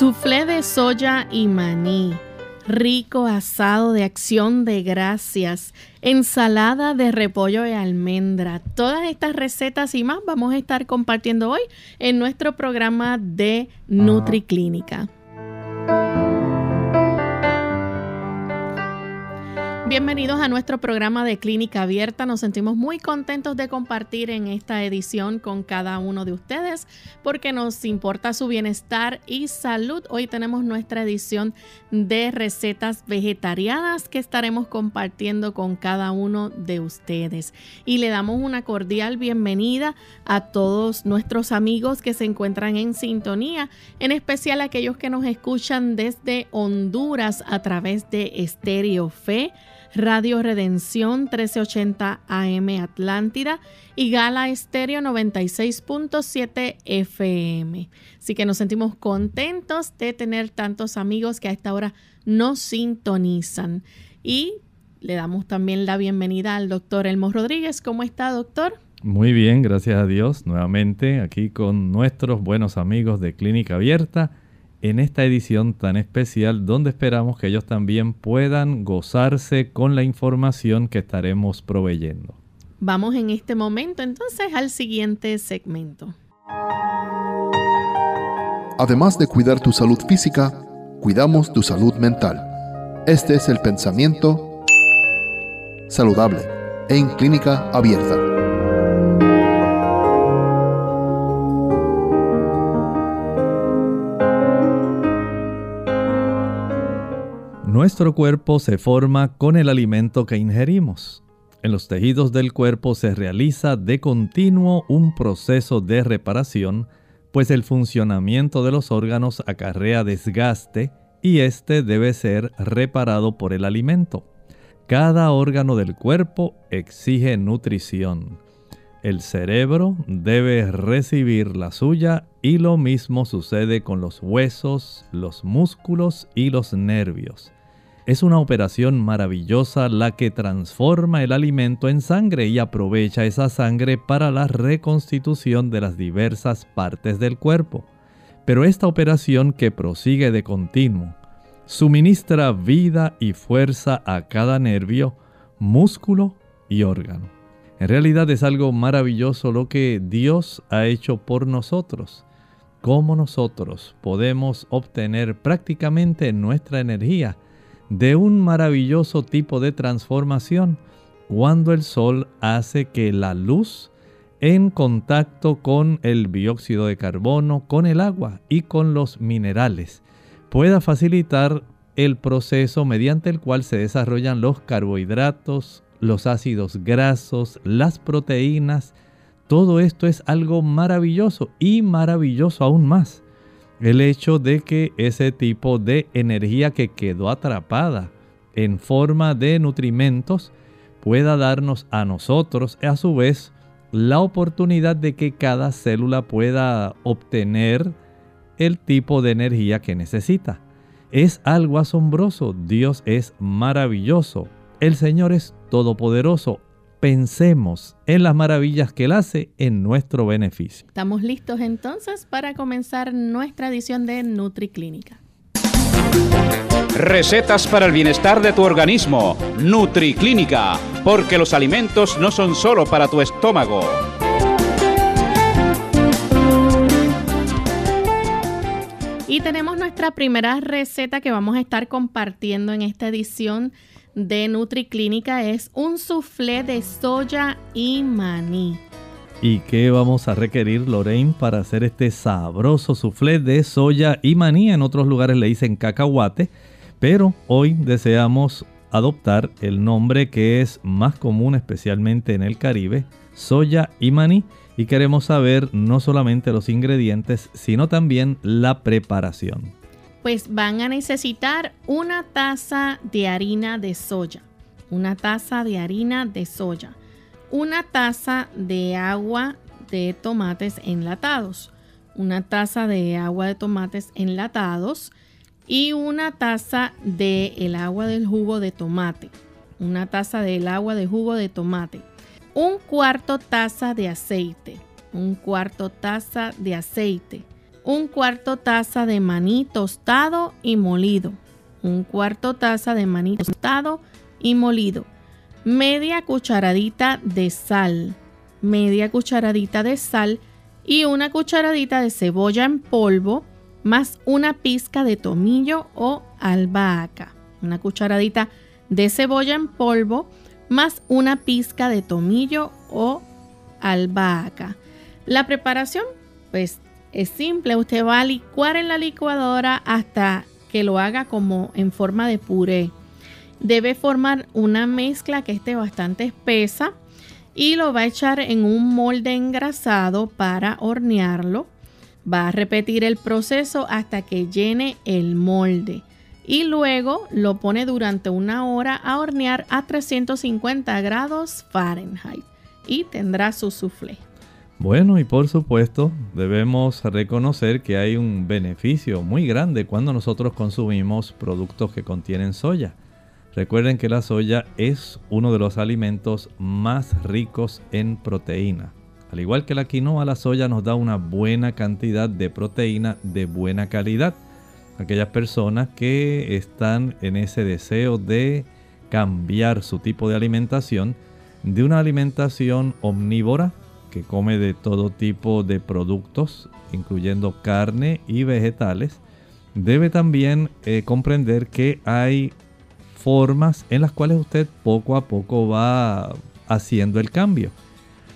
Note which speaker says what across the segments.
Speaker 1: Suflé de soya y maní, rico asado de acción de gracias, ensalada de repollo y almendra. Todas estas recetas y más vamos a estar compartiendo hoy en nuestro programa de NutriClínica. Bienvenidos a nuestro programa de Clínica Abierta. Nos sentimos muy contentos de compartir en esta edición con cada uno de ustedes porque nos importa su bienestar y salud. Hoy tenemos nuestra edición de recetas vegetarianas que estaremos compartiendo con cada uno de ustedes. Y le damos una cordial bienvenida a todos nuestros amigos que se encuentran en sintonía, en especial aquellos que nos escuchan desde Honduras a través de Estéreo Fe Radio Redención 1380 AM Atlántida y Gala Estéreo 96.7 FM. Así que nos sentimos contentos de tener tantos amigos que a esta hora nos sintonizan. Y le damos también la bienvenida al doctor Elmo Rodríguez. ¿Cómo está, doctor?
Speaker 2: Muy bien, gracias a Dios. Nuevamente aquí con nuestros buenos amigos de Clínica Abierta en esta edición tan especial donde esperamos que ellos también puedan gozarse con la información que estaremos proveyendo.
Speaker 1: Vamos en este momento entonces al siguiente segmento.
Speaker 3: Además de cuidar tu salud física, cuidamos tu salud mental. Este es el pensamiento saludable en clínica abierta.
Speaker 2: Nuestro cuerpo se forma con el alimento que ingerimos. En los tejidos del cuerpo se realiza de continuo un proceso de reparación, pues el funcionamiento de los órganos acarrea desgaste y este debe ser reparado por el alimento. Cada órgano del cuerpo exige nutrición. El cerebro debe recibir la suya y lo mismo sucede con los huesos, los músculos y los nervios. Es una operación maravillosa la que transforma el alimento en sangre y aprovecha esa sangre para la reconstitución de las diversas partes del cuerpo. Pero esta operación que prosigue de continuo suministra vida y fuerza a cada nervio, músculo y órgano. En realidad es algo maravilloso lo que Dios ha hecho por nosotros. Cómo nosotros podemos obtener prácticamente nuestra energía de un maravilloso tipo de transformación cuando el sol hace que la luz en contacto con el dióxido de carbono, con el agua y con los minerales pueda facilitar el proceso mediante el cual se desarrollan los carbohidratos, los ácidos grasos, las proteínas. Todo esto es algo maravilloso y maravilloso aún más el hecho de que ese tipo de energía que quedó atrapada en forma de nutrimentos pueda darnos a nosotros a su vez la oportunidad de que cada célula pueda obtener el tipo de energía que necesita. Es algo asombroso, Dios es maravilloso, el Señor es todopoderoso, pensemos en las maravillas que Él hace en nuestro beneficio.
Speaker 1: Estamos listos entonces para comenzar nuestra edición de NutriClínica.
Speaker 4: Recetas para el bienestar de tu organismo. NutriClínica, porque los alimentos no son solo para tu estómago.
Speaker 1: Y tenemos nuestra primera receta que vamos a estar compartiendo en esta edición de NutriClínica es un soufflé de soya y maní.
Speaker 2: ¿Y qué vamos a requerir, Lorraine, para hacer este sabroso soufflé de soya y maní? En otros lugares le dicen cacahuate, pero hoy deseamos adoptar el nombre que es más común especialmente en el Caribe, soya y maní. y queremos saber no solamente los ingredientes, sino también la preparación.
Speaker 1: Pues van a necesitar una taza de harina de soya, una taza de harina de soya, una taza de agua de tomates enlatados, una taza de agua de tomates enlatados y una taza de el agua del jugo de tomate, una taza del agua de jugo de tomate. Un cuarto taza de aceite, un cuarto taza de aceite, un cuarto taza de maní tostado y molido, un cuarto taza de maní tostado y molido, media cucharadita de sal, media cucharadita de sal y una cucharadita de cebolla en polvo, más una pizca de tomillo o albahaca, una cucharadita de cebolla en polvo, más una pizca de tomillo o albahaca. La preparación, pues es simple, usted va a licuar en la licuadora hasta que lo haga como en forma de puré. Debe formar una mezcla que esté bastante espesa y lo va a echar en un molde engrasado para hornearlo. Va a repetir el proceso hasta que llene el molde y luego lo pone durante una hora a hornear a 350 grados Fahrenheit y tendrá su soufflé.
Speaker 2: Bueno, y por supuesto debemos reconocer que hay un beneficio muy grande cuando nosotros consumimos productos que contienen soya. Recuerden que la soya es uno de los alimentos más ricos en proteína. Al igual que la quinoa, la soya nos da una buena cantidad de proteína de buena calidad aquellas personas que están en ese deseo de cambiar su tipo de alimentación de una alimentación omnívora que come de todo tipo de productos, incluyendo carne y vegetales, debe también eh, comprender que hay formas en las cuales usted poco a poco va haciendo el cambio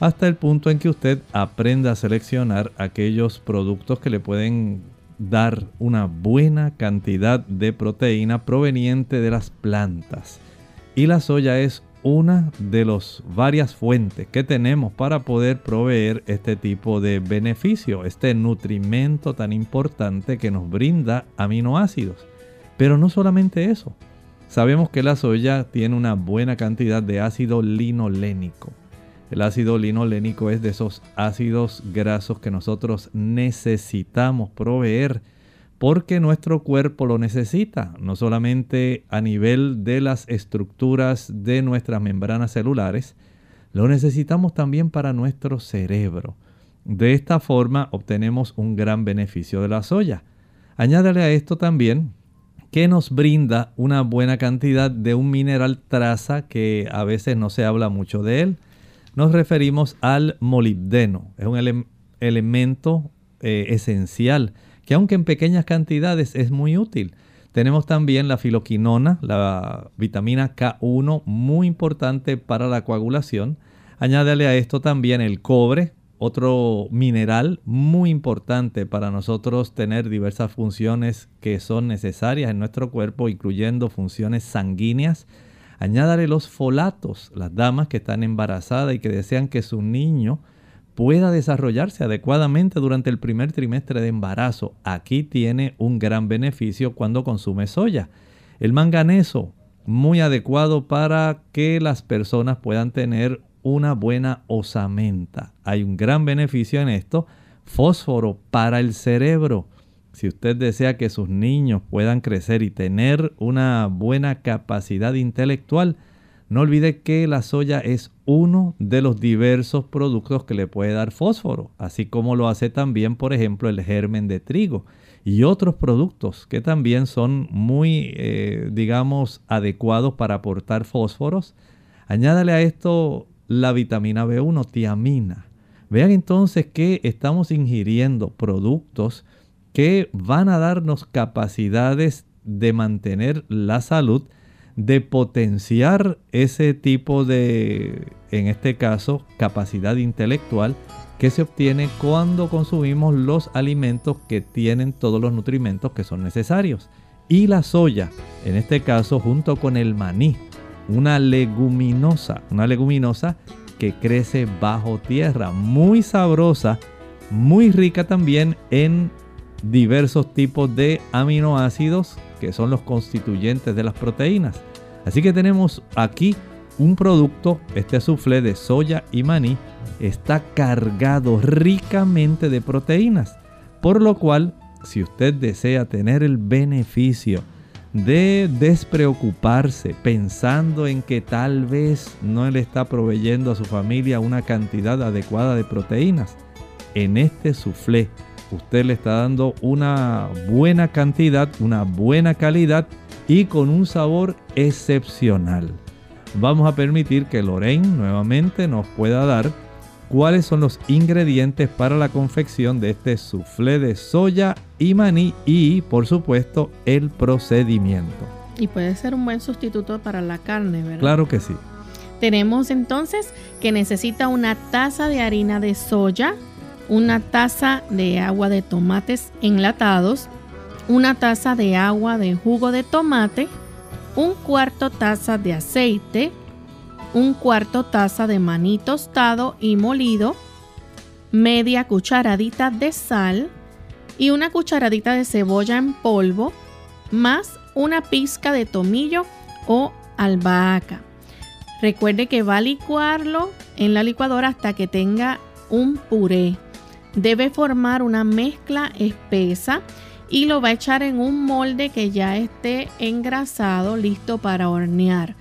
Speaker 2: hasta el punto en que usted aprenda a seleccionar aquellos productos que le pueden dar una buena cantidad de proteína proveniente de las plantas. Y la soya es una de las varias fuentes que tenemos para poder proveer este tipo de beneficio, este nutrimento tan importante que nos brinda aminoácidos. Pero no solamente eso, sabemos que la soya tiene una buena cantidad de ácido linolénico el ácido linolénico es de esos ácidos grasos que nosotros necesitamos proveer porque nuestro cuerpo lo necesita, no solamente a nivel de las estructuras de nuestras membranas celulares, lo necesitamos también para nuestro cerebro. De esta forma obtenemos un gran beneficio de la soya. Añádale a esto también que nos brinda una buena cantidad de un mineral traza que a veces no se habla mucho de él nos referimos al molibdeno. Es un elemento eh, esencial que aunque en pequeñas cantidades es muy útil. Tenemos también la filoquinona, la vitamina K1, muy importante para la coagulación. Añádale a esto también el cobre, otro mineral muy importante para nosotros tener diversas funciones que son necesarias en nuestro cuerpo, incluyendo funciones sanguíneas Añádale los folatos, las damas que están embarazadas y que desean que su niño pueda desarrollarse adecuadamente durante el primer trimestre de embarazo. Aquí tiene un gran beneficio cuando consume soya. El manganeso, muy adecuado para que las personas puedan tener una buena osamenta. Hay un gran beneficio en esto. Fósforo para el cerebro. Si usted desea que sus niños puedan crecer y tener una buena capacidad intelectual, no olvide que la soya es uno de los diversos productos que le puede dar fósforo, así como lo hace también, por ejemplo, el germen de trigo y otros productos que también son muy, eh, digamos, adecuados para aportar fósforos. Añádale a esto la vitamina B1, tiamina. Vean entonces que estamos ingiriendo productos que van a darnos capacidades de mantener la salud, de potenciar ese tipo de, en este caso, capacidad intelectual que se obtiene cuando consumimos los alimentos que tienen todos los nutrimentos que son necesarios. Y la soya, en este caso junto con el maní, una leguminosa, una leguminosa que crece bajo tierra, muy sabrosa, muy rica también en diversos tipos de aminoácidos que son los constituyentes de las proteínas. Así que tenemos aquí un producto, este soufflé de soya y maní, está cargado ricamente de proteínas, por lo cual si usted desea tener el beneficio de despreocuparse pensando en que tal vez no le está proveyendo a su familia una cantidad adecuada de proteínas, en este soufflé usted le está dando una buena cantidad, una buena calidad y con un sabor excepcional. Vamos a permitir que Lorraine nuevamente nos pueda dar cuáles son los ingredientes para la confección de este soufflé de soya y maní y por supuesto el procedimiento.
Speaker 1: Y puede ser un buen sustituto para la carne, ¿verdad?
Speaker 2: Claro que sí.
Speaker 1: Tenemos entonces que necesita una taza de harina de soya, una taza de agua de tomates enlatados, una taza de agua de jugo de tomate, un cuarto taza de aceite, un cuarto taza de maní tostado y molido, media cucharadita de sal y una cucharadita de cebolla en polvo, más una pizca de tomillo o albahaca. Recuerde que va a licuarlo en la licuadora hasta que tenga un puré. Debe formar una mezcla espesa y lo va a echar en un molde que ya esté engrasado, listo para hornear.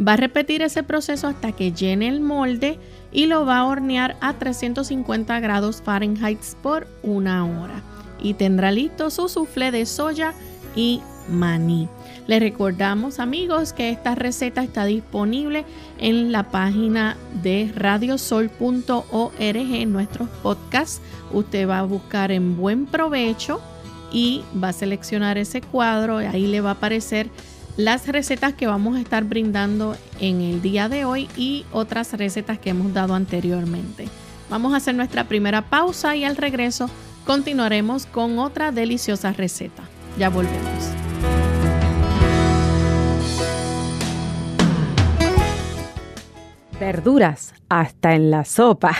Speaker 1: Va a repetir ese proceso hasta que llene el molde y lo va a hornear a 350 grados Fahrenheit por una hora. Y tendrá listo su soufflé de soya y maní. Les recordamos amigos que esta receta está disponible en la página de radiosol.org nuestros podcasts. Usted va a buscar en buen provecho y va a seleccionar ese cuadro y ahí le va a aparecer las recetas que vamos a estar brindando en el día de hoy y otras recetas que hemos dado anteriormente. Vamos a hacer nuestra primera pausa y al regreso continuaremos con otra deliciosa receta. Ya volvemos.
Speaker 5: Verduras, hasta en la sopa.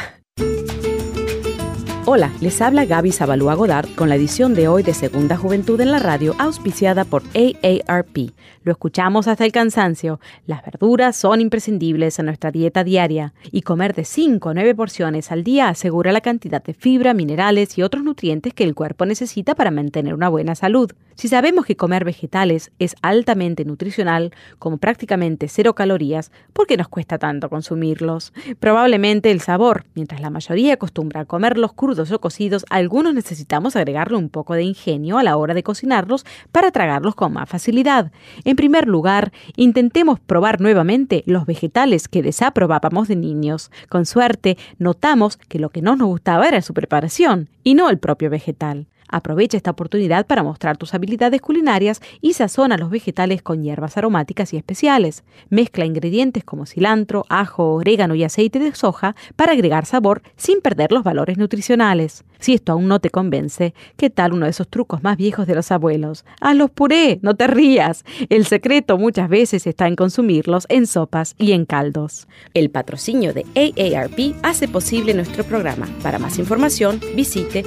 Speaker 5: Hola, les habla Gaby Zabalúa Godard con la edición de hoy de Segunda Juventud en la Radio, auspiciada por AARP. Lo escuchamos hasta el cansancio. Las verduras son imprescindibles en nuestra dieta diaria y comer de 5 a 9 porciones al día asegura la cantidad de fibra, minerales y otros nutrientes que el cuerpo necesita para mantener una buena salud. Si sabemos que comer vegetales es altamente nutricional, con prácticamente cero calorías, ¿por qué nos cuesta tanto consumirlos? Probablemente el sabor. Mientras la mayoría acostumbra a comerlos crudos o cocidos, algunos necesitamos agregarle un poco de ingenio a la hora de cocinarlos para tragarlos con más facilidad. En primer lugar, intentemos probar nuevamente los vegetales que desaprobábamos de niños. Con suerte, notamos que lo que no nos gustaba era su preparación y no el propio vegetal. Aprovecha esta oportunidad para mostrar tus habilidades culinarias y sazona los vegetales con hierbas aromáticas y especiales. Mezcla ingredientes como cilantro, ajo, orégano y aceite de soja para agregar sabor sin perder los valores nutricionales. Si esto aún no te convence, ¿qué tal uno de esos trucos más viejos de los abuelos? los puré, no te rías. El secreto muchas veces está en consumirlos en sopas y en caldos. El patrocinio de AARP hace posible nuestro programa. Para más información, visite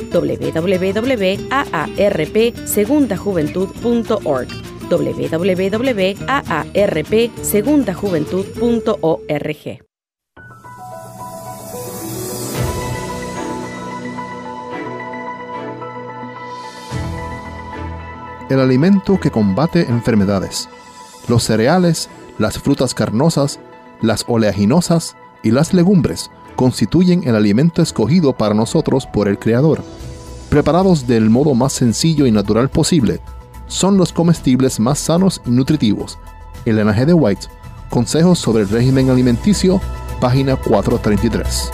Speaker 5: www.aarpsegundajuventud.org www.aarpsegundajuventud.org
Speaker 3: el alimento que combate enfermedades. Los cereales, las frutas carnosas, las oleaginosas y las legumbres constituyen el alimento escogido para nosotros por el Creador. Preparados del modo más sencillo y natural posible, son los comestibles más sanos y nutritivos. Elena G. de White, Consejos sobre el régimen alimenticio, página 433.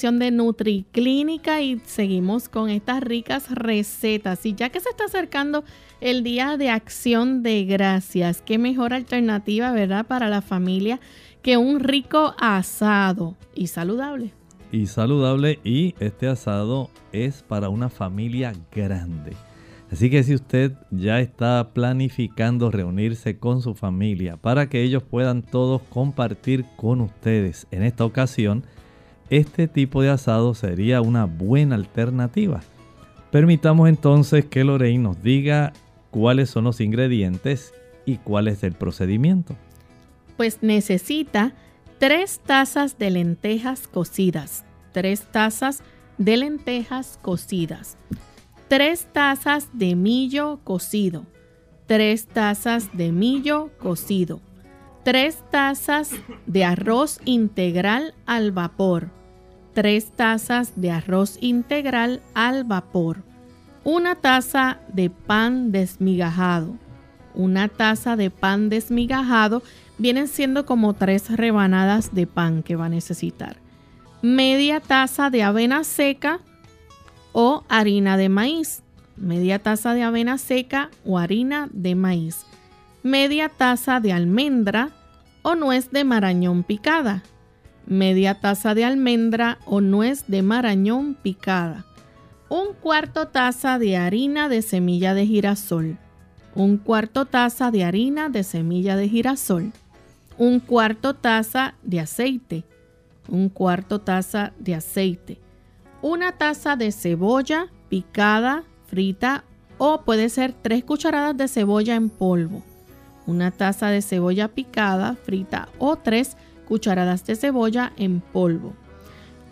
Speaker 1: De NutriClínica y seguimos con estas ricas recetas. Y ya que se está acercando el Día de Acción de Gracias, qué mejor alternativa, ¿verdad?, para la familia que un rico asado y saludable.
Speaker 2: Y saludable y este asado es para una familia grande. Así que si usted ya está planificando reunirse con su familia para que ellos puedan todos compartir con ustedes en esta ocasión, este tipo de asado sería una buena alternativa. Permitamos entonces que Lorraine nos diga cuáles son los ingredientes y cuál es el procedimiento.
Speaker 1: Pues necesita tres tazas de lentejas cocidas. Tres tazas de lentejas cocidas 3 tazas de millo cocido, 3 tazas de millo cocido, 3 tazas de arroz integral al vapor, 3 tazas de arroz integral al vapor, una taza de pan desmigajado, una taza de pan desmigajado vienen siendo como tres rebanadas de pan que va a necesitar, media taza de avena seca, o harina de maíz, media taza de avena seca o harina de maíz, media taza de almendra o nuez de marañón picada, media taza de almendra o nuez de marañón picada, un cuarto taza de harina de semilla de girasol, un cuarto taza de harina de semilla de girasol, un cuarto taza de aceite, un cuarto taza de aceite, una taza de cebolla picada, frita o puede ser tres cucharadas de cebolla en polvo. Una taza de cebolla picada, frita o tres cucharadas de cebolla en polvo.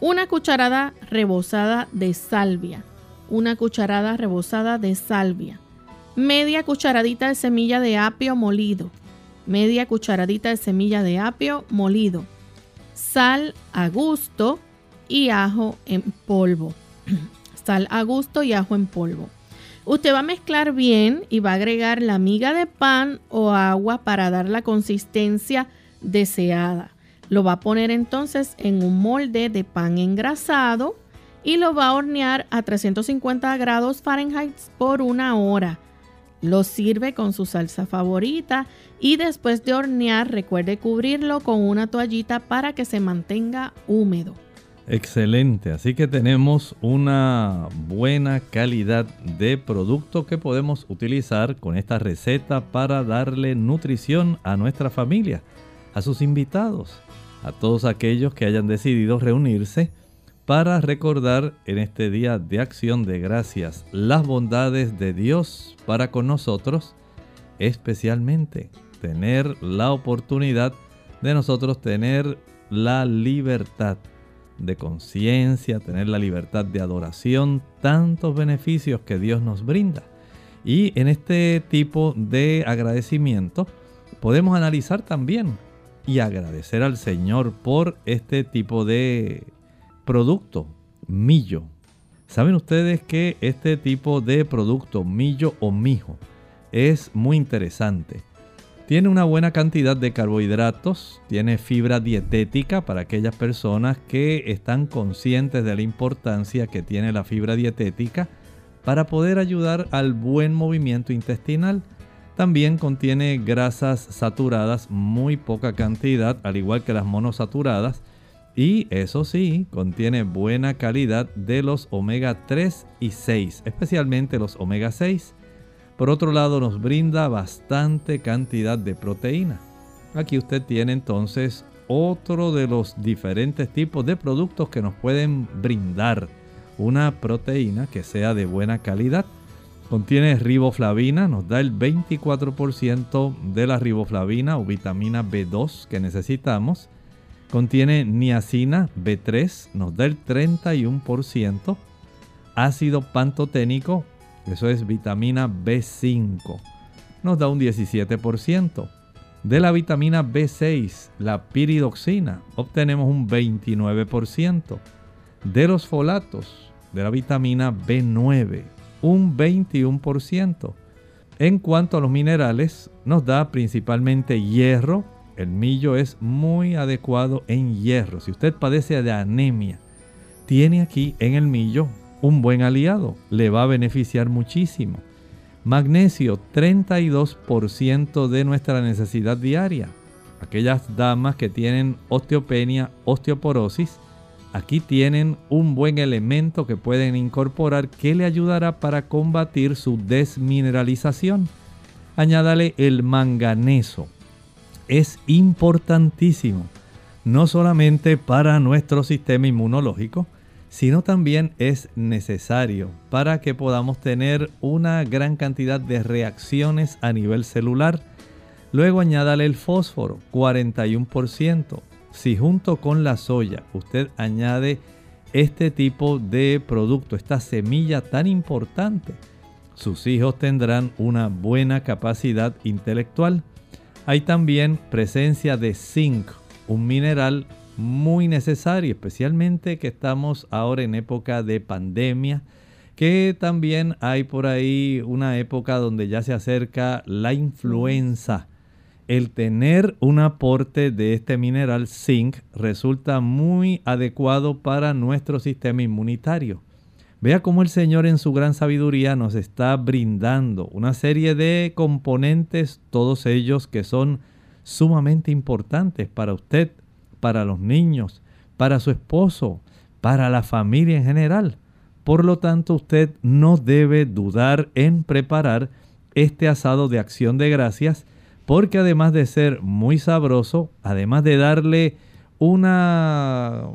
Speaker 1: Una cucharada rebozada de salvia. Una cucharada rebozada de salvia. Media cucharadita de semilla de apio molido. Media cucharadita de semilla de apio molido. Sal a gusto y ajo en polvo. Sal a gusto y ajo en polvo. Usted va a mezclar bien y va a agregar la miga de pan o agua para dar la consistencia deseada. Lo va a poner entonces en un molde de pan engrasado y lo va a hornear a 350 grados Fahrenheit por una hora. Lo sirve con su salsa favorita y después de hornear recuerde cubrirlo con una toallita para que se mantenga húmedo.
Speaker 2: Excelente, así que tenemos una buena calidad de producto que podemos utilizar con esta receta para darle nutrición a nuestra familia, a sus invitados, a todos aquellos que hayan decidido reunirse para recordar en este día de acción de gracias las bondades de Dios para con nosotros, especialmente tener la oportunidad de nosotros tener la libertad de conciencia, tener la libertad de adoración, tantos beneficios que Dios nos brinda. Y en este tipo de agradecimiento podemos analizar también y agradecer al Señor por este tipo de producto, millo. Saben ustedes que este tipo de producto, millo o mijo, es muy interesante tiene una buena cantidad de carbohidratos, tiene fibra dietética para aquellas personas que están conscientes de la importancia que tiene la fibra dietética para poder ayudar al buen movimiento intestinal. También contiene grasas saturadas, muy poca cantidad, al igual que las monosaturadas. Y eso sí, contiene buena calidad de los omega 3 y 6, especialmente los omega 6 por otro lado, nos brinda bastante cantidad de proteína. Aquí usted tiene entonces otro de los diferentes tipos de productos que nos pueden brindar una proteína que sea de buena calidad. Contiene riboflavina, nos da el 24% de la riboflavina o vitamina B2 que necesitamos. Contiene niacina B3, nos da el 31%. Ácido pantoténico, eso es vitamina B5, nos da un 17%. De la vitamina B6, la piridoxina, obtenemos un 29%. De los folatos, de la vitamina B9, un 21%. En cuanto a los minerales, nos da principalmente hierro, El millo es muy adecuado en hierro. Si usted padece de anemia, tiene aquí en el millo un buen aliado. Le va a beneficiar muchísimo. Magnesio, 32% de nuestra necesidad diaria. Aquellas damas que tienen osteopenia, osteoporosis, aquí tienen un buen elemento que pueden incorporar que le ayudará para combatir su desmineralización. Añádale el manganeso es importantísimo, no solamente para nuestro sistema inmunológico, sino también es necesario para que podamos tener una gran cantidad de reacciones a nivel celular. Luego añádale el fósforo, 41%. Si junto con la soya usted añade este tipo de producto, esta semilla tan importante, sus hijos tendrán una buena capacidad intelectual. Hay también presencia de zinc, un mineral muy necesario, especialmente que estamos ahora en época de pandemia, que también hay por ahí una época donde ya se acerca la influenza. El tener un aporte de este mineral zinc resulta muy adecuado para nuestro sistema inmunitario. Vea cómo el Señor en su gran sabiduría nos está brindando una serie de componentes, todos ellos que son sumamente importantes para usted, para los niños, para su esposo, para la familia en general. Por lo tanto, usted no debe dudar en preparar este asado de acción de gracias, porque además de ser muy sabroso, además de darle una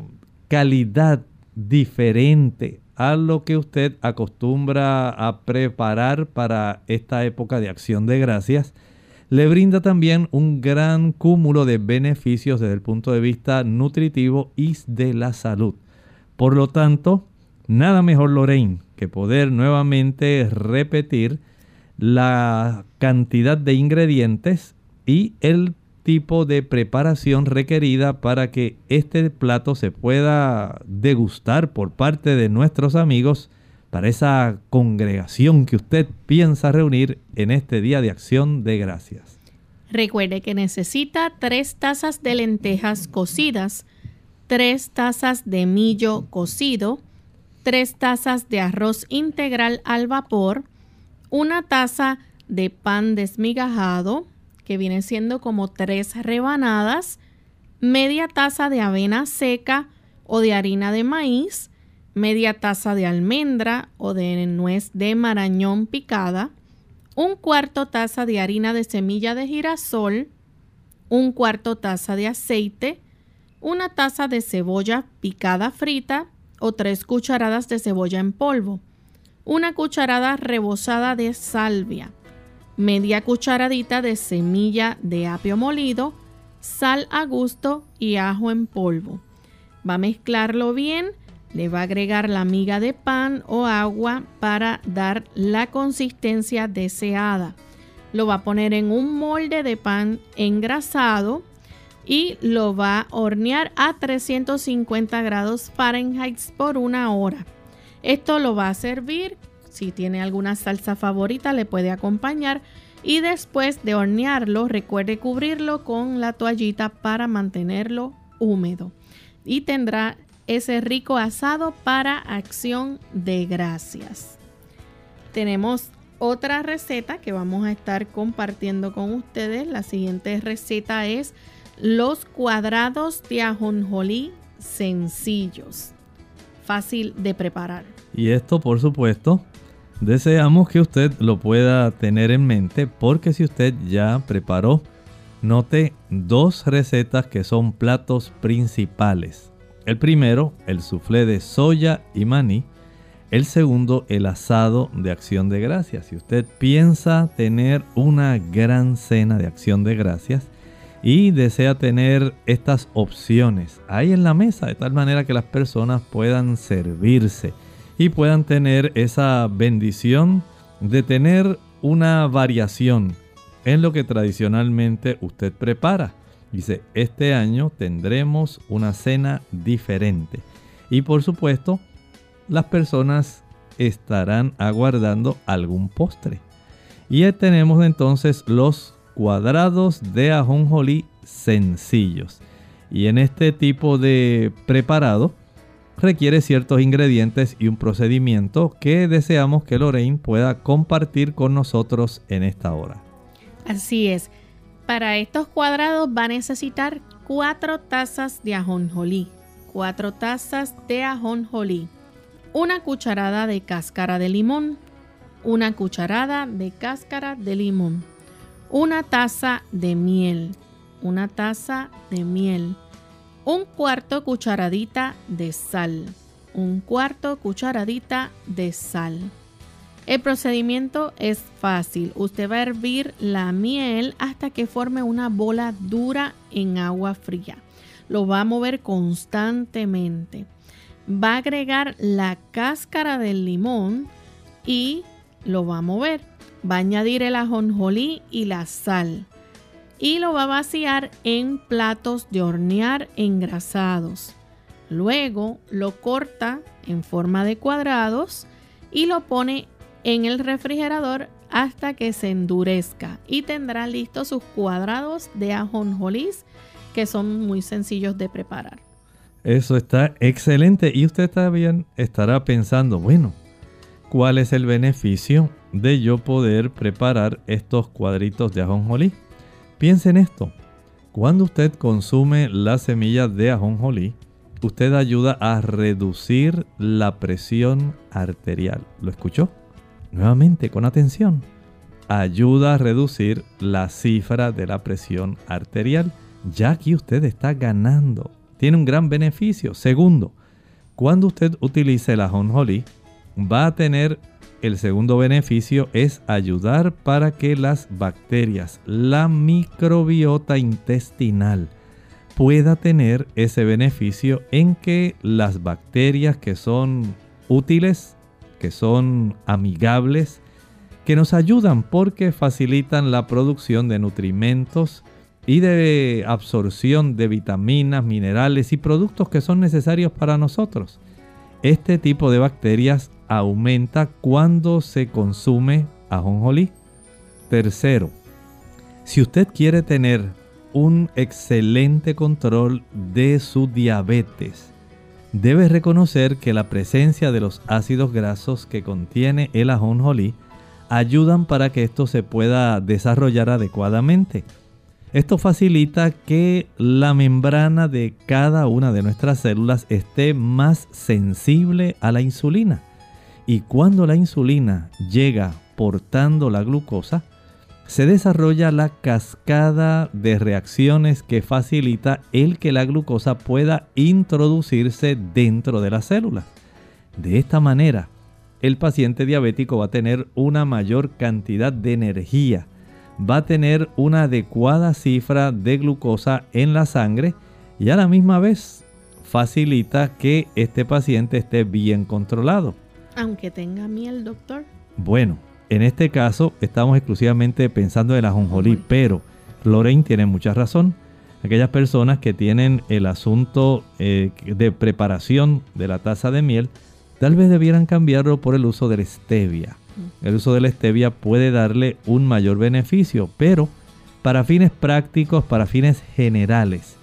Speaker 2: calidad diferente a lo que usted acostumbra a preparar para esta época de acción de gracias, le brinda también un gran cúmulo de beneficios desde el punto de vista nutritivo y de la salud. Por lo tanto, nada mejor Lorraine que poder nuevamente repetir la cantidad de ingredientes y el tipo de preparación requerida para que este plato se pueda degustar por parte de nuestros amigos para esa congregación que usted piensa reunir en este día de acción de gracias.
Speaker 1: Recuerde que necesita tres tazas de lentejas cocidas, tres tazas de millo cocido, tres tazas de arroz integral al vapor, una taza de pan desmigajado, que viene siendo como tres rebanadas, media taza de avena seca o de harina de maíz, media taza de almendra o de nuez de marañón picada, un cuarto taza de harina de semilla de girasol, un cuarto taza de aceite, una taza de cebolla picada frita o tres cucharadas de cebolla en polvo, una cucharada rebozada de salvia, media cucharadita de semilla de apio molido, sal a gusto y ajo en polvo. Va a mezclarlo bien, le va a agregar la miga de pan o agua para dar la consistencia deseada. Lo va a poner en un molde de pan engrasado y lo va a hornear a 350 grados Fahrenheit por una hora. Esto lo va a servir si tiene alguna salsa favorita le puede acompañar y después de hornearlo recuerde cubrirlo con la toallita para mantenerlo húmedo y tendrá ese rico asado para acción de gracias. Tenemos otra receta que vamos a estar compartiendo con ustedes. La siguiente receta es los cuadrados de ajonjolí sencillos. Fácil de preparar.
Speaker 2: Y esto, por supuesto, Deseamos que usted lo pueda tener en mente porque si usted ya preparó, note dos recetas que son platos principales. El primero, el soufflé de soya y maní. El segundo, el asado de acción de gracias. Si usted piensa tener una gran cena de acción de gracias y desea tener estas opciones ahí en la mesa de tal manera que las personas puedan servirse y puedan tener esa bendición de tener una variación en lo que tradicionalmente usted prepara. Dice, este año tendremos una cena diferente. Y por supuesto, las personas estarán aguardando algún postre. Y tenemos entonces los cuadrados de ajonjolí sencillos. Y en este tipo de preparado requiere ciertos ingredientes y un procedimiento que deseamos que Lorraine pueda compartir con nosotros en esta hora.
Speaker 1: Así es. Para estos cuadrados va a necesitar 4 tazas de ajonjolí. 4 tazas de ajonjolí. Una cucharada de cáscara de limón. Una cucharada de cáscara de limón. Una taza de miel. Una taza de miel un cuarto cucharadita de sal. Un cuarto cucharadita de sal. El procedimiento es fácil. Usted va a hervir la miel hasta que forme una bola dura en agua fría. Lo va a mover constantemente. Va a agregar la cáscara del limón y lo va a mover. Va a añadir el ajonjolí y la sal y lo va a vaciar en platos de hornear engrasados. Luego lo corta en forma de cuadrados y lo pone en el refrigerador hasta que se endurezca y tendrá listos sus cuadrados de ajonjolís que son muy sencillos de preparar.
Speaker 2: Eso está excelente y usted también estará pensando, bueno, ¿cuál es el beneficio de yo poder preparar estos cuadritos de ajonjolí? Piense en esto. Cuando usted consume la semilla de ajonjolí, usted ayuda a reducir la presión arterial. ¿Lo escuchó? Nuevamente, con atención. Ayuda a reducir la cifra de la presión arterial, ya que usted está ganando. Tiene un gran beneficio. Segundo, cuando usted utilice el ajonjolí, va a tener el segundo beneficio es ayudar para que las bacterias, la microbiota intestinal, pueda tener ese beneficio en que las bacterias que son útiles, que son amigables, que nos ayudan porque facilitan la producción de nutrimentos y de absorción de vitaminas, minerales y productos que son necesarios para nosotros. Este tipo de bacterias aumenta cuando se consume ajonjolí. Tercero, si usted quiere tener un excelente control de su diabetes, debe reconocer que la presencia de los ácidos grasos que contiene el ajonjolí ayudan para que esto se pueda desarrollar adecuadamente. Esto facilita que la membrana de cada una de nuestras células esté más sensible a la insulina. Y cuando la insulina llega portando la glucosa, se desarrolla la cascada de reacciones que facilita el que la glucosa pueda introducirse dentro de las células. De esta manera, el paciente diabético va a tener una mayor cantidad de energía, va a tener una adecuada cifra de glucosa en la sangre y a la misma vez facilita que este paciente esté bien controlado.
Speaker 1: Aunque tenga miel, doctor.
Speaker 2: Bueno, en este caso estamos exclusivamente pensando en la ajonjolí, pero Lorraine tiene mucha razón. Aquellas personas que tienen el asunto eh, de preparación de la taza de miel, tal vez debieran cambiarlo por el uso de la stevia. Mm. El uso de la stevia puede darle un mayor beneficio, pero para fines prácticos, para fines generales,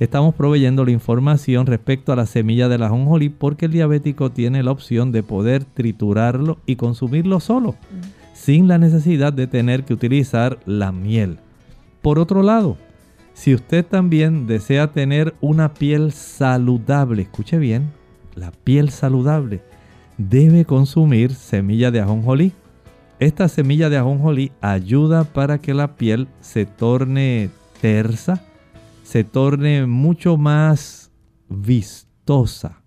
Speaker 2: estamos proveyendo la información respecto a la semilla de la ajonjolí porque el diabético tiene la opción de poder triturarlo y consumirlo solo, sin la necesidad de tener que utilizar la miel. Por otro lado, si usted también desea tener una piel saludable, escuche bien, la piel saludable, debe consumir semilla de ajonjolí. Esta semilla de ajonjolí ayuda para que la piel se torne tersa, se torne mucho más vistosa,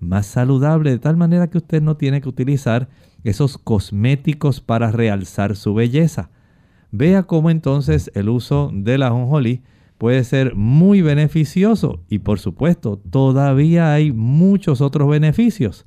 Speaker 2: más saludable, de tal manera que usted no tiene que utilizar esos cosméticos para realzar su belleza. Vea cómo entonces el uso de la ajonjolí puede ser muy beneficioso y por supuesto todavía hay muchos otros beneficios.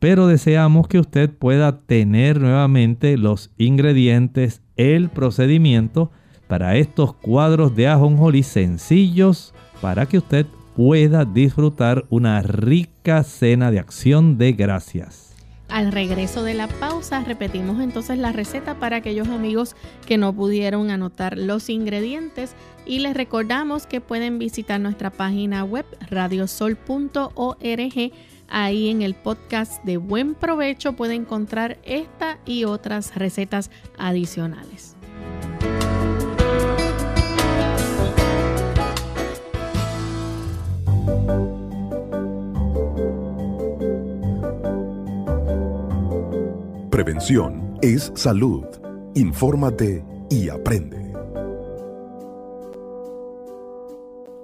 Speaker 2: Pero deseamos que usted pueda tener nuevamente los ingredientes, el procedimiento para estos cuadros de ajonjolí sencillos para que usted pueda disfrutar una rica cena de acción de gracias.
Speaker 1: Al regreso de la pausa repetimos entonces la receta para aquellos amigos que no pudieron anotar los ingredientes y les recordamos que pueden visitar nuestra página web radiosol.org. Ahí en el podcast de Buen Provecho puede encontrar esta y otras recetas adicionales.
Speaker 6: Prevención es salud. Infórmate y aprende.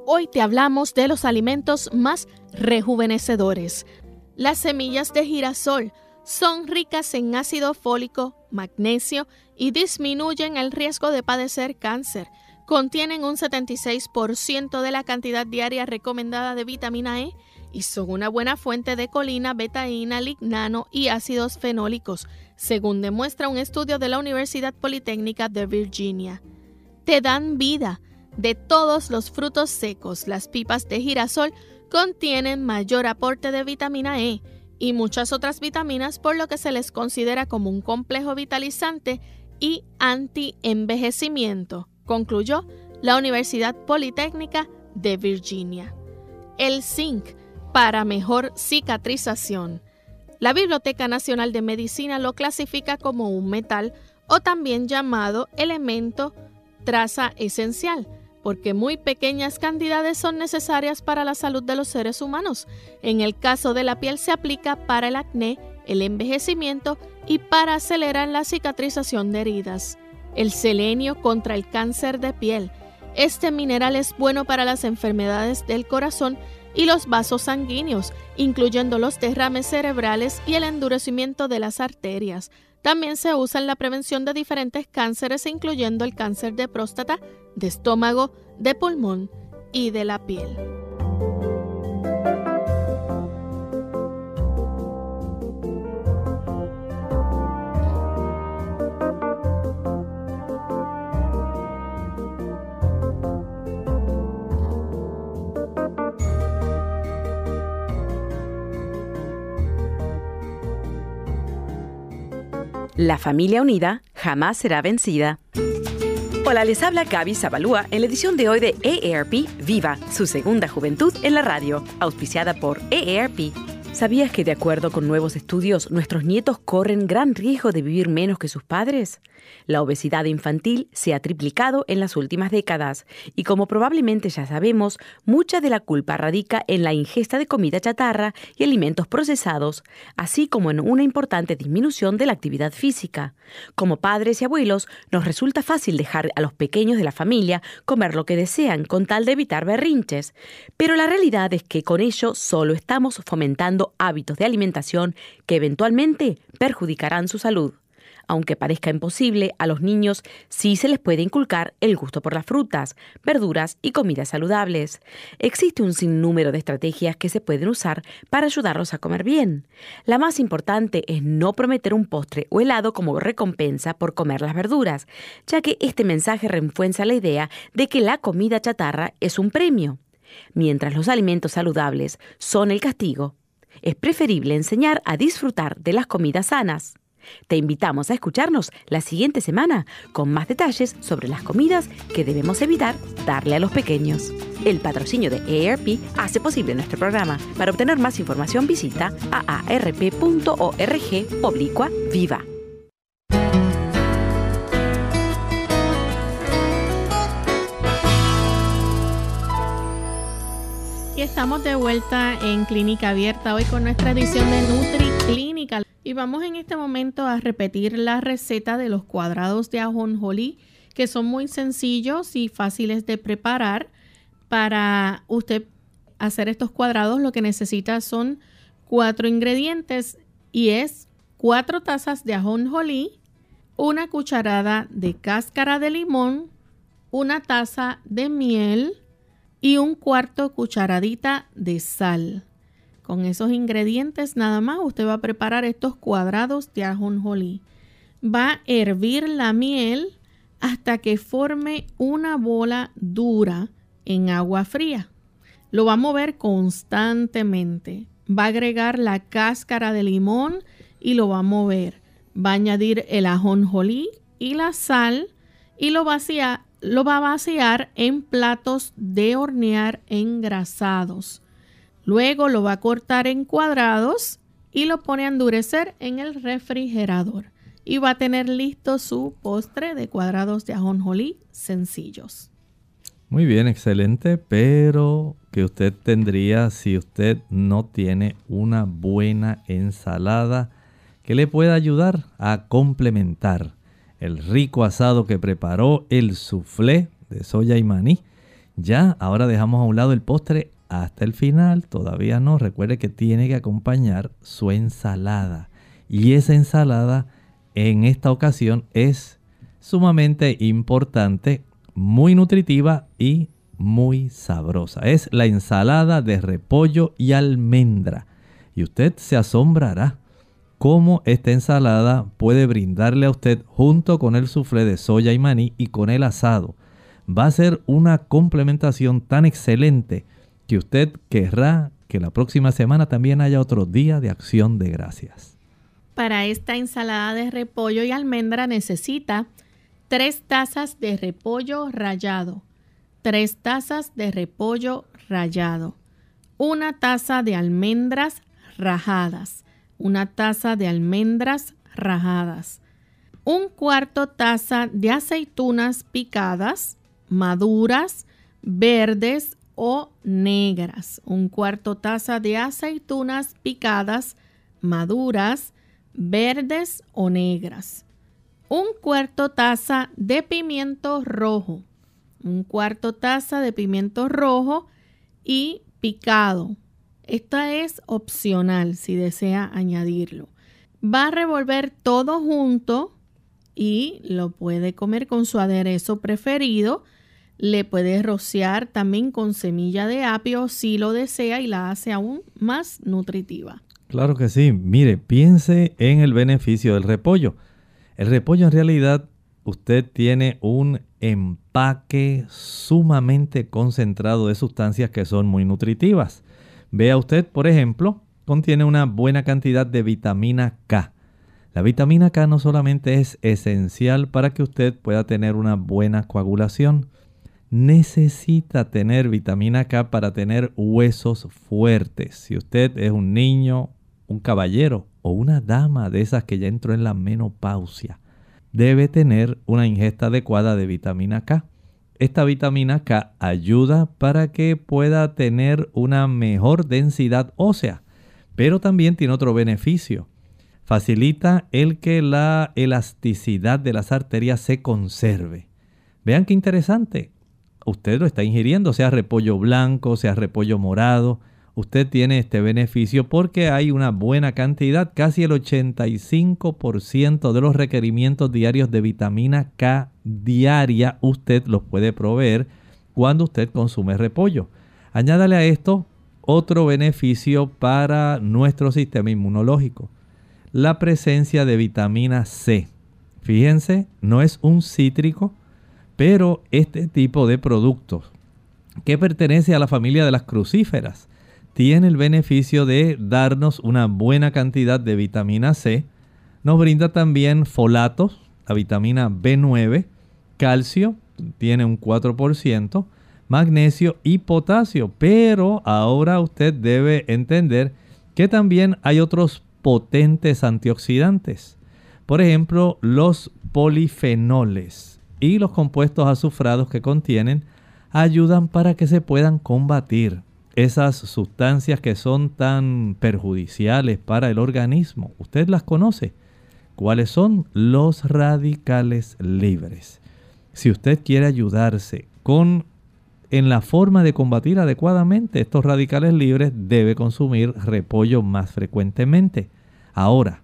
Speaker 1: Hoy te hablamos de los alimentos más rejuvenecedores. Las semillas de girasol son ricas en ácido fólico, magnesio y disminuyen el riesgo de padecer cáncer. Contienen un 76% de la cantidad diaria recomendada de vitamina E y son una buena fuente de colina, betaína, lignano y ácidos fenólicos, según demuestra un estudio de la Universidad Politécnica de Virginia. Te dan vida. De todos los frutos secos, las pipas de girasol contienen mayor aporte de vitamina E y muchas otras vitaminas, por lo que se les considera como un complejo vitalizante y anti-envejecimiento, concluyó la Universidad Politécnica de Virginia. El zinc para mejor cicatrización. La Biblioteca Nacional de Medicina lo clasifica como un metal o también llamado elemento traza esencial, porque muy pequeñas cantidades son necesarias para la salud de los seres humanos. En el caso de la piel se aplica para el acné, el envejecimiento y para acelerar la cicatrización de heridas. El selenio contra el cáncer de piel. Este mineral es bueno para las enfermedades del corazón y los vasos sanguíneos, incluyendo los derrames cerebrales y el endurecimiento de las arterias. También se usa en la prevención de diferentes cánceres, incluyendo el cáncer de próstata, de estómago, de pulmón y de la piel.
Speaker 5: La familia unida jamás será vencida. Hola, les habla Gaby Zabalúa en la edición de hoy de EARP Viva, su segunda juventud en la radio, auspiciada por EARP. ¿Sabías que de acuerdo con nuevos estudios, nuestros nietos corren gran riesgo de vivir menos que sus padres? La obesidad infantil se ha triplicado en las últimas décadas y como probablemente ya sabemos, mucha de la culpa radica en la ingesta de comida chatarra y alimentos procesados, así como en una importante disminución de la actividad física. Como padres y abuelos, nos resulta fácil dejar a los pequeños de la familia comer lo que desean con tal de evitar berrinches, pero la realidad es que con ello solo estamos fomentando hábitos de alimentación que eventualmente perjudicarán su salud. Aunque parezca imposible, a los niños sí se les puede inculcar el gusto por las frutas, verduras y comidas saludables. Existe un sinnúmero de estrategias que se pueden usar para ayudarlos a comer bien. La más importante es no prometer un postre o helado como recompensa por comer las verduras, ya que este mensaje refuerza la idea de que la comida chatarra es un premio. Mientras los alimentos saludables son el castigo, es preferible enseñar a disfrutar de las comidas sanas. Te invitamos a escucharnos la siguiente semana con más detalles sobre las comidas que debemos evitar darle a los pequeños. El patrocinio de AARP hace posible nuestro programa. Para obtener más información visita aarp.org oblicua viva.
Speaker 1: Estamos de vuelta en Clínica Abierta hoy con nuestra edición de Nutri Clínica. Y vamos en este momento a repetir la receta de los cuadrados de ajonjolí, que son muy sencillos y fáciles de preparar. Para usted hacer estos cuadrados lo que necesita son cuatro ingredientes y es cuatro tazas de ajonjolí, una cucharada de cáscara de limón, una taza de miel y un cuarto cucharadita de sal. Con esos ingredientes nada más usted va a preparar estos cuadrados de ajonjolí. Va a hervir la miel hasta que forme una bola dura en agua fría. Lo va a mover constantemente. Va a agregar la cáscara de limón y lo va a mover. Va a añadir el ajonjolí y la sal y lo, vacía, lo va a vaciar en platos de hornear engrasados. Luego lo va a cortar en cuadrados y lo pone a endurecer en el refrigerador. Y va a tener listo su postre de cuadrados de ajonjolí sencillos.
Speaker 2: Muy bien, excelente, pero que usted tendría si usted no tiene una buena ensalada que le pueda ayudar a complementar el rico asado que preparó, el soufflé de soya y maní. Ya, ahora dejamos a un lado el postre hasta el final, todavía no. Recuerde que tiene que acompañar su ensalada. Y esa ensalada en esta ocasión es sumamente importante, muy nutritiva y muy sabrosa. Es la ensalada de repollo y almendra. Y usted se asombrará cómo esta ensalada puede brindarle a usted junto con el suflé de soya y maní y con el asado. Va a ser una complementación tan excelente que usted querrá que la próxima semana también haya otro día de acción de gracias.
Speaker 1: Para esta ensalada de repollo y almendra necesita 3 tazas de repollo rallado, 3 tazas de repollo rallado, una taza de almendras rajadas, una taza de almendras rajadas, un cuarto taza de aceitunas picadas, maduras, verdes o negras, un cuarto taza de aceitunas picadas, maduras, verdes o negras, un cuarto taza de pimiento rojo, un cuarto taza de pimiento rojo y picado, esta es opcional si desea añadirlo. Va a revolver todo junto y lo puede comer con su aderezo preferido. Le puede rociar también con semilla de apio si lo desea y la hace aún más nutritiva.
Speaker 2: Claro que sí. Mire, piense en el beneficio del repollo. El repollo en realidad usted tiene un empaque sumamente concentrado de sustancias que son muy nutritivas. Vea usted, por ejemplo, contiene una buena cantidad de vitamina K. La vitamina K no solamente es esencial para que usted pueda tener una buena coagulación, necesita tener vitamina K para tener huesos fuertes. Si usted es un niño, un caballero o una dama de esas que ya entró en la menopausia, debe tener una ingesta adecuada de vitamina K. Esta vitamina K ayuda para que pueda tener una mejor densidad ósea, pero también tiene otro beneficio. Facilita el que la elasticidad de las arterias se conserve. Vean qué interesante. Usted lo está ingiriendo, sea repollo blanco, sea repollo morado, usted tiene este beneficio porque hay una buena cantidad, casi el 85% de los requerimientos diarios de vitamina K diaria usted los puede proveer cuando usted consume repollo. Añádale a esto otro beneficio para nuestro sistema inmunológico, la presencia de vitamina C. Fíjense, no es un cítrico, pero este tipo de productos que pertenece a la familia de las crucíferas tiene el beneficio de darnos una buena cantidad de vitamina C. Nos brinda también folatos, la vitamina B9, calcio, tiene un 4%, magnesio y potasio. Pero ahora usted debe entender que también hay otros potentes antioxidantes. Por ejemplo, los polifenoles y los compuestos azufrados que contienen ayudan para que se puedan combatir esas sustancias que son tan perjudiciales para el organismo. Usted las conoce. ¿Cuáles son? Los radicales libres. Si usted quiere ayudarse con en la forma de combatir adecuadamente estos radicales libres, debe consumir repollo más frecuentemente. Ahora,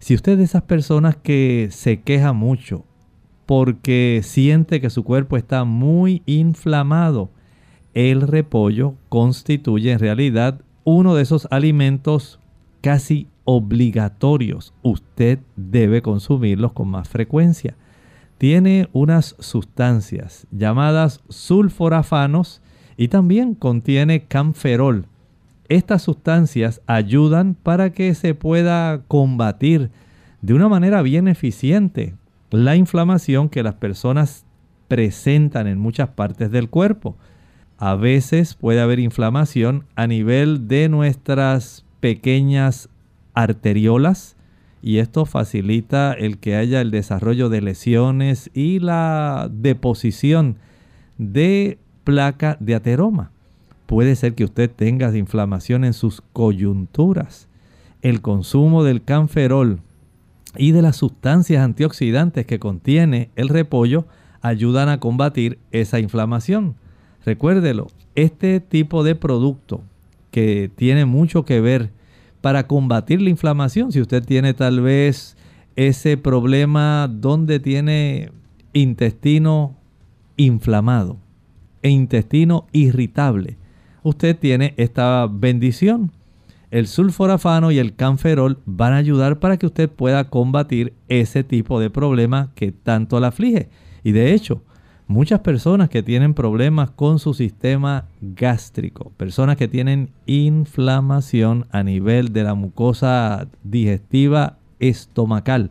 Speaker 2: si usted es de esas personas que se queja mucho porque siente que su cuerpo está muy inflamado, el repollo constituye en realidad uno de esos alimentos casi obligatorios. Usted debe consumirlos con más frecuencia. Tiene unas sustancias llamadas sulforafanos y también contiene camferol. Estas sustancias ayudan para que se pueda combatir de una manera bien eficiente la inflamación que las personas presentan en muchas partes del cuerpo. A veces puede haber inflamación a nivel de nuestras pequeñas arteriolas y esto facilita el que haya el desarrollo de lesiones y la deposición de placa de ateroma. Puede ser que usted tenga inflamación en sus coyunturas. El consumo del canferol y de las sustancias antioxidantes que contiene el repollo ayudan a combatir esa inflamación. Recuérdelo, este tipo de producto que tiene mucho que ver para combatir la inflamación, si usted tiene tal vez ese problema donde tiene intestino inflamado e intestino irritable, usted tiene esta bendición. El sulforafano y el canferol van a ayudar para que usted pueda combatir ese tipo de problema que tanto la aflige. Y de hecho, muchas personas que tienen problemas con su sistema gástrico, personas que tienen inflamación a nivel de la mucosa digestiva estomacal,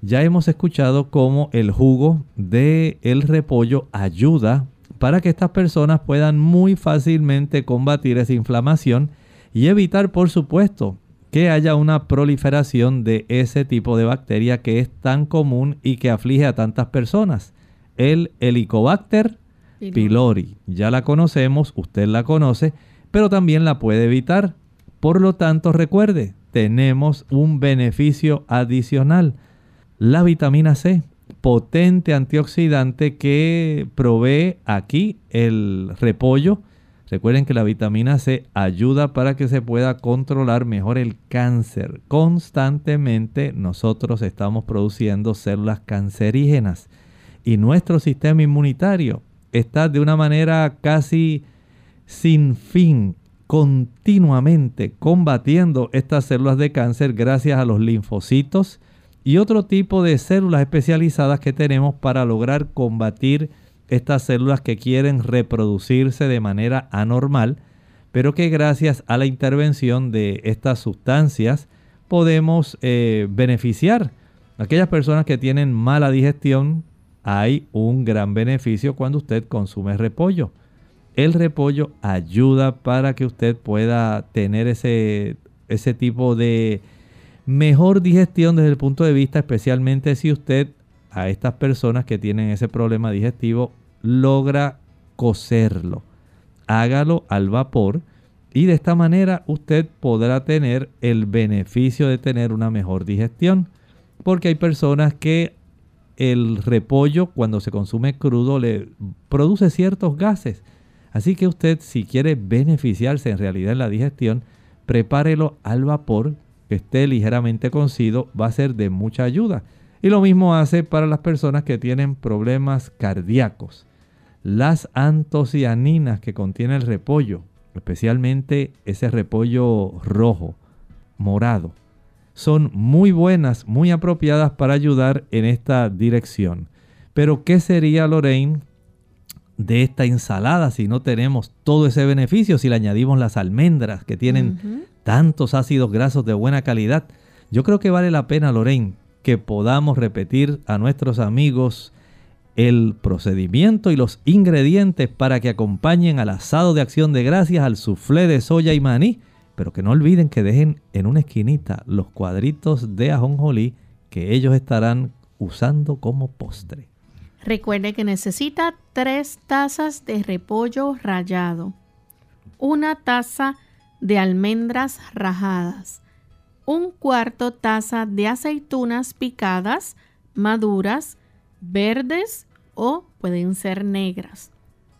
Speaker 2: ya hemos escuchado cómo el jugo de el repollo ayuda para que estas personas puedan muy fácilmente combatir esa inflamación y evitar, por supuesto, que haya una proliferación de ese tipo de bacteria que es tan común y que aflige a tantas personas. El Helicobacter pylori. Ya la conocemos, usted la conoce, pero también la puede evitar. Por lo tanto, recuerde, tenemos un beneficio adicional. La vitamina C potente antioxidante que provee aquí el repollo. Recuerden que la vitamina C ayuda para que se pueda controlar mejor el cáncer. Constantemente nosotros estamos produciendo células cancerígenas y nuestro sistema inmunitario está de una manera casi sin fin, continuamente combatiendo estas células de cáncer gracias a los linfocitos, y otro tipo de células especializadas que tenemos para lograr combatir estas células que quieren reproducirse de manera anormal, pero que gracias a la intervención de estas sustancias podemos eh, beneficiar. Aquellas personas que tienen mala digestión, hay un gran beneficio cuando usted consume repollo. El repollo ayuda para que usted pueda tener ese, ese tipo de mejor digestión desde el punto de vista, especialmente si usted a estas personas que tienen ese problema digestivo logra cocerlo. Hágalo al vapor y de esta manera usted podrá tener el beneficio de tener una mejor digestión. Porque hay personas que el repollo cuando se consume crudo le produce ciertos gases. Así que usted si quiere beneficiarse en realidad en la digestión, prepárelo al vapor que esté ligeramente concido va a ser de mucha ayuda. Y lo mismo hace para las personas que tienen problemas cardíacos. Las antocianinas que contiene el repollo, especialmente ese repollo rojo, morado, son muy buenas, muy apropiadas para ayudar en esta dirección. Pero ¿qué sería, Lorraine, de esta ensalada si no tenemos todo ese beneficio, si le añadimos las almendras que tienen tantos ácidos grasos de buena calidad. Yo creo que vale la pena, Lorraine, que podamos repetir a nuestros amigos el procedimiento y los ingredientes para que acompañen al asado de acción de gracias, al soufflé de soya y maní, pero que no olviden que dejen en una esquinita los cuadritos de ajonjolí que ellos estarán usando como postre.
Speaker 1: Recuerde que necesita tres tazas de repollo rallado, una taza de almendras rajadas, un cuarto taza de aceitunas picadas, maduras, verdes o pueden ser negras,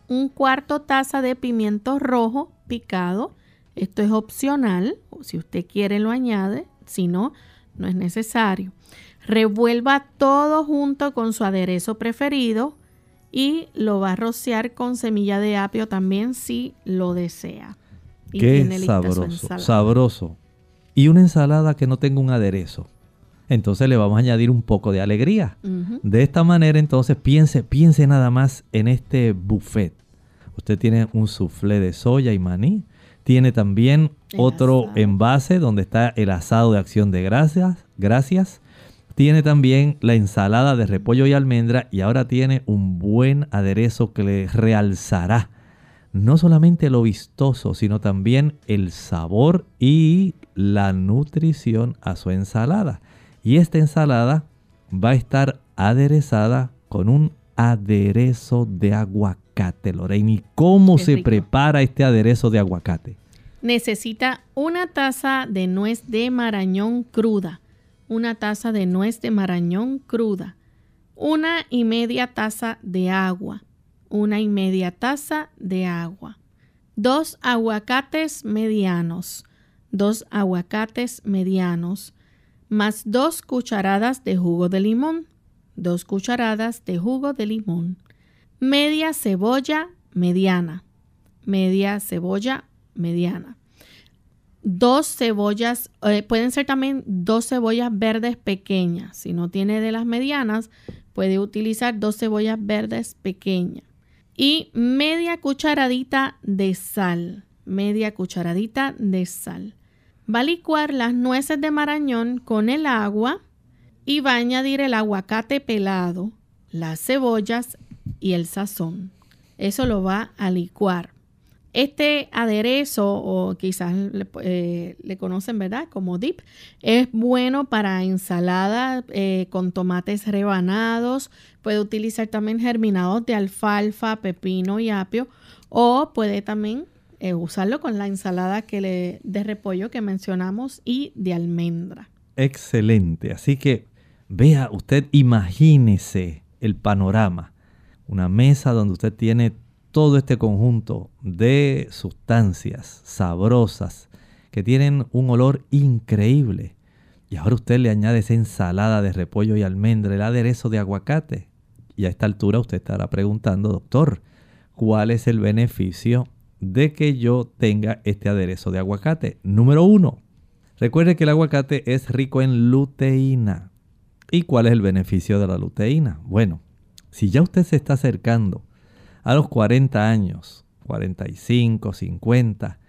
Speaker 1: un cuarto taza de pimiento rojo picado, esto es opcional, o si usted quiere lo añade, si no, no es necesario. Revuelva todo junto con su aderezo preferido y lo va a rociar con semilla de apio también si lo desea.
Speaker 2: Qué sabroso, sabroso. Y una ensalada que no tenga un aderezo. Entonces le vamos a añadir un poco de alegría. De esta manera, entonces piense, piense nada más en este buffet. Usted tiene un soufflé de soya y maní, Tiene también otro envase donde está el asado de acción de gracias, gracias. Tiene también la ensalada de repollo y almendra y ahora tiene un buen aderezo que le realzará no solamente lo vistoso, sino también el sabor y la nutrición a su ensalada. Y esta ensalada va a estar aderezada con un aderezo de aguacate, Lorraine. ¿Y cómo se prepara este aderezo de aguacate?
Speaker 1: Necesita una taza de nuez de marañón cruda, una taza de nuez de marañón cruda, una y media taza de agua, una y media taza de agua, dos aguacates medianos, dos aguacates medianos, más dos cucharadas de jugo de limón, dos cucharadas de jugo de limón, media cebolla mediana, media cebolla mediana. Dos cebollas, eh, pueden ser también dos cebollas verdes pequeñas. Si no tiene de las medianas, puede utilizar dos cebollas verdes pequeñas. Y media cucharadita de sal. Media cucharadita de sal. Va a licuar las nueces de marañón con el agua y va a añadir el aguacate pelado, las cebollas y el sazón. Eso lo va a licuar. Este aderezo, o quizás eh, le, conocen, ¿verdad? Como dip, es bueno para ensalada eh, con tomates rebanados. Puede utilizar también germinados de alfalfa, pepino y apio. O puede también eh, usarlo con la ensalada que le, de repollo que mencionamos y de almendra.
Speaker 2: Excelente. Así que vea, usted imagínese el panorama. Una mesa donde usted tiene todo este conjunto de sustancias sabrosas que tienen un olor increíble. Y ahora usted le añade esa ensalada de repollo y almendra, el aderezo de aguacate. Y a esta altura usted estará preguntando, doctor, ¿cuál es el beneficio de que yo tenga este aderezo de aguacate? Número uno, recuerde que el aguacate es rico en luteína. ¿Y cuál es el beneficio de la luteína? Bueno, si ya usted se está acercando a los 40 años, 45, 50,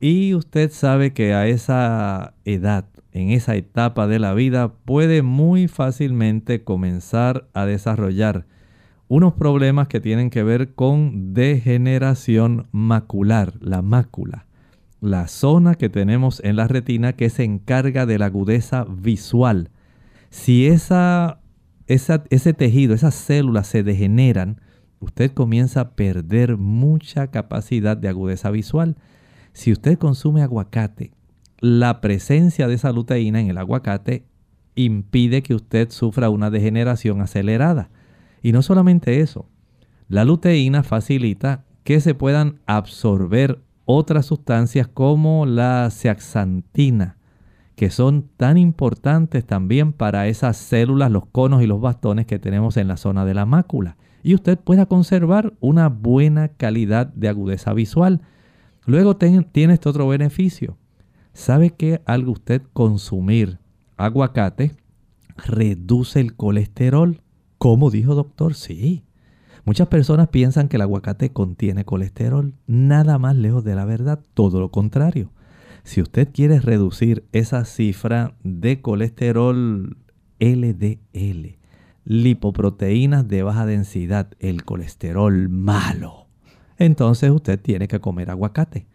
Speaker 2: y usted sabe que a esa edad, en esa etapa de la vida, puede muy fácilmente comenzar a desarrollar unos problemas que tienen que ver con degeneración macular, la mácula, la zona que tenemos en la retina que se encarga de la agudeza visual. Si esa, ese tejido, esas células se degeneran, usted comienza a perder mucha capacidad de agudeza visual. Si usted consume aguacate, la presencia de esa luteína en el aguacate impide que usted sufra una degeneración acelerada. Y no solamente eso, la luteína facilita que se puedan absorber otras sustancias como la zeaxantina, que son tan importantes también para esas células, los conos y los bastones que tenemos en la zona de la mácula y usted pueda conservar una buena calidad de agudeza visual. Luego tiene este otro beneficio. ¿Sabe que algo usted consumir aguacate reduce el colesterol? ¿Cómo dijo doctor? Sí. Muchas personas piensan que el aguacate contiene colesterol. Nada más lejos de la verdad, todo lo contrario. Si usted quiere reducir esa cifra de colesterol LDL, lipoproteínas de baja densidad, el colesterol malo, entonces usted tiene que comer aguacate.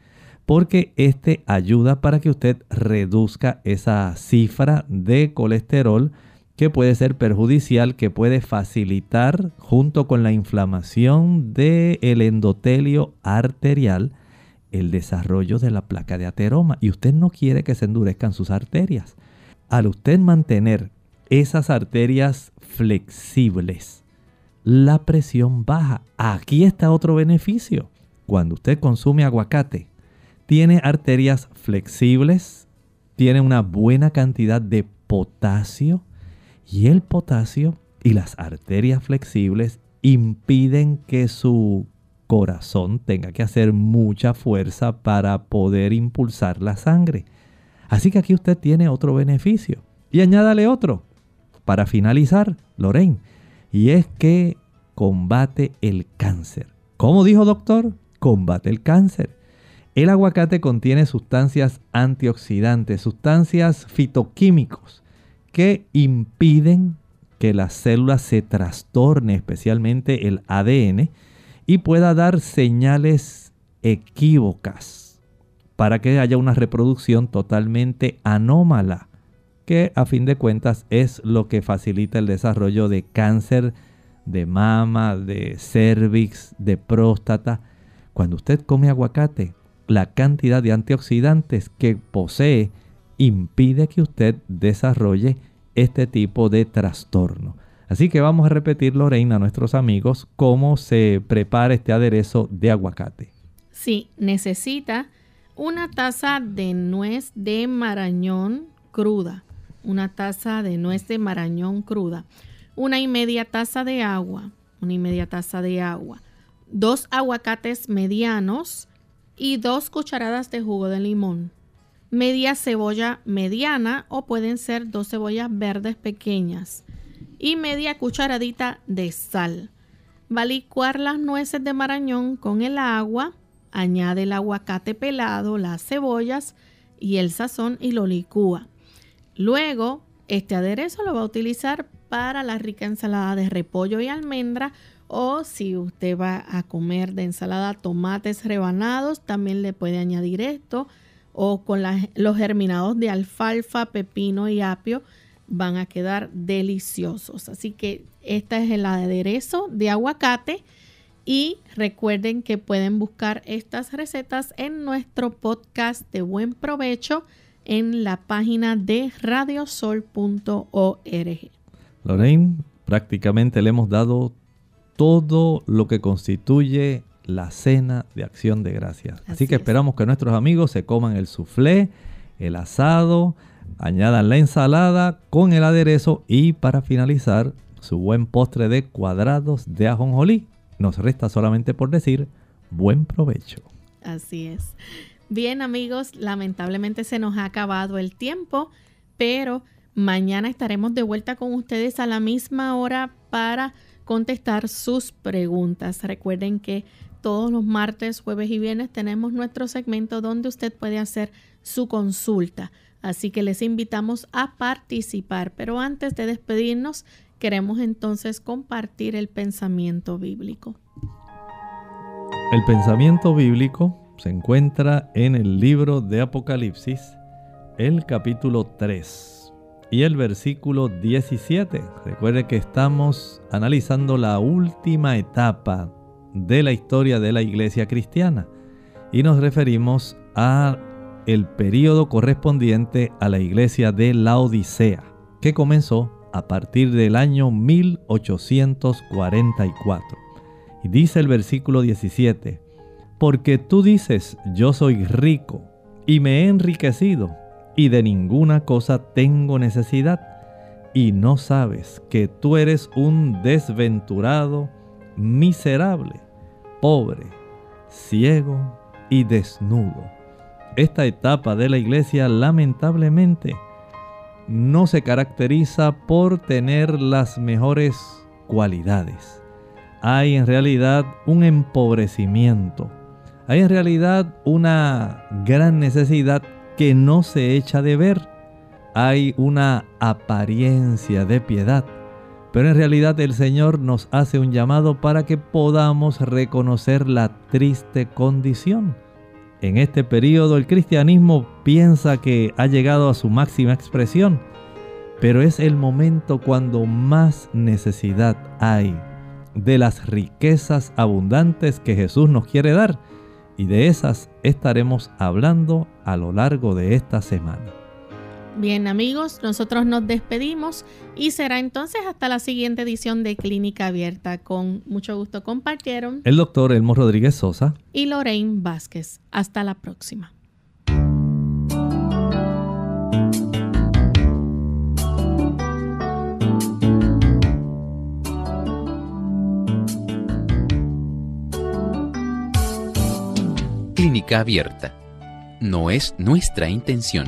Speaker 2: Porque este ayuda para que usted reduzca esa cifra de colesterol que puede ser perjudicial, que puede facilitar junto con la inflamación del endotelio arterial el desarrollo de la placa de ateroma. Y usted no quiere que se endurezcan sus arterias. Al usted mantener esas arterias flexibles, la presión baja. Aquí está otro beneficio. Cuando usted consume aguacate, tiene arterias flexibles, tiene una buena cantidad de potasio y el potasio y las arterias flexibles impiden que su corazón tenga que hacer mucha fuerza para poder impulsar la sangre. Así que aquí usted tiene otro beneficio. Y añádale otro para finalizar, Lorraine, y es que combate el cáncer. ¿Cómo dijo doctor? Combate el cáncer. El aguacate contiene sustancias antioxidantes, sustancias fitoquímicos que impiden que las células se trastorne, especialmente el ADN, y pueda dar señales equívocas para que haya una reproducción totalmente anómala, que a fin de cuentas es lo que facilita el desarrollo de cáncer de mama, de cervix, de próstata. Cuando usted come aguacate, la cantidad de antioxidantes que posee impide que usted desarrolle este tipo de trastorno. Así que vamos a repetir, Lorena, a nuestros amigos cómo se prepara este aderezo de aguacate.
Speaker 1: Sí, necesita una taza de nuez de marañón cruda, una taza de nuez de marañón cruda, una y media taza de agua, una y media taza de agua, dos aguacates medianos, y dos cucharadas de jugo de limón. Media cebolla mediana o pueden ser dos cebollas verdes pequeñas. Y media cucharadita de sal. Va a licuar las nueces de marañón con el agua. Añade el aguacate pelado, las cebollas y el sazón y lo licúa. Luego, este aderezo lo va a utilizar para la rica ensalada de repollo y almendra o si usted va a comer de ensalada tomates rebanados, también le puede añadir esto. O con los germinados de alfalfa, pepino y apio van a quedar deliciosos. Así que este es el aderezo de aguacate. Y recuerden que pueden buscar estas recetas en nuestro podcast de buen provecho en la página de radiosol.org.
Speaker 2: Lorraine, prácticamente le hemos dado todo lo que constituye la cena de acción de gracias. Así, que esperamos que nuestros amigos se coman el soufflé, el asado, añadan la ensalada con el aderezo y para finalizar su buen postre de cuadrados de ajonjolí. Nos resta solamente por decir buen provecho.
Speaker 1: Así es. Bien amigos, lamentablemente se nos ha acabado el tiempo, pero mañana estaremos de vuelta con ustedes a la misma hora para contestar sus preguntas. Recuerden que todos los martes, jueves y viernes tenemos nuestro segmento donde usted puede hacer su consulta. Así que les invitamos a participar. Pero antes de despedirnos, queremos entonces compartir el pensamiento bíblico.
Speaker 2: El pensamiento bíblico se encuentra en el libro de Apocalipsis, el capítulo 3 y el versículo 17. Recuerde que estamos analizando la última etapa de la historia de la iglesia cristiana y nos referimos a el periodo correspondiente a la iglesia de la Odisea, que comenzó a partir del año 1844. Y dice el versículo 17, porque tú dices, yo soy rico y me he enriquecido y de ninguna cosa tengo necesidad, y no sabes que tú eres un desventurado, miserable, pobre, ciego y desnudo. Esta etapa de la iglesia lamentablemente no se caracteriza por tener las mejores cualidades. Hay en realidad un empobrecimiento. Hay en realidad una gran necesidad que no se echa de ver. Hay una apariencia de piedad, pero en realidad el Señor nos hace un llamado para que podamos reconocer la triste condición. En este periodo el cristianismo piensa que ha llegado a su máxima expresión, pero es el momento cuando más necesidad hay de las riquezas abundantes que Jesús nos quiere dar y de esas estaremos hablando a lo largo de esta semana.
Speaker 1: Bien amigos, nosotros nos despedimos y será entonces hasta la siguiente edición de Clínica Abierta. Con mucho gusto compartieron
Speaker 2: el doctor Elmo Rodríguez Sosa
Speaker 1: y Lorraine Vázquez. Hasta la próxima.
Speaker 7: Clínica Abierta. No es nuestra intención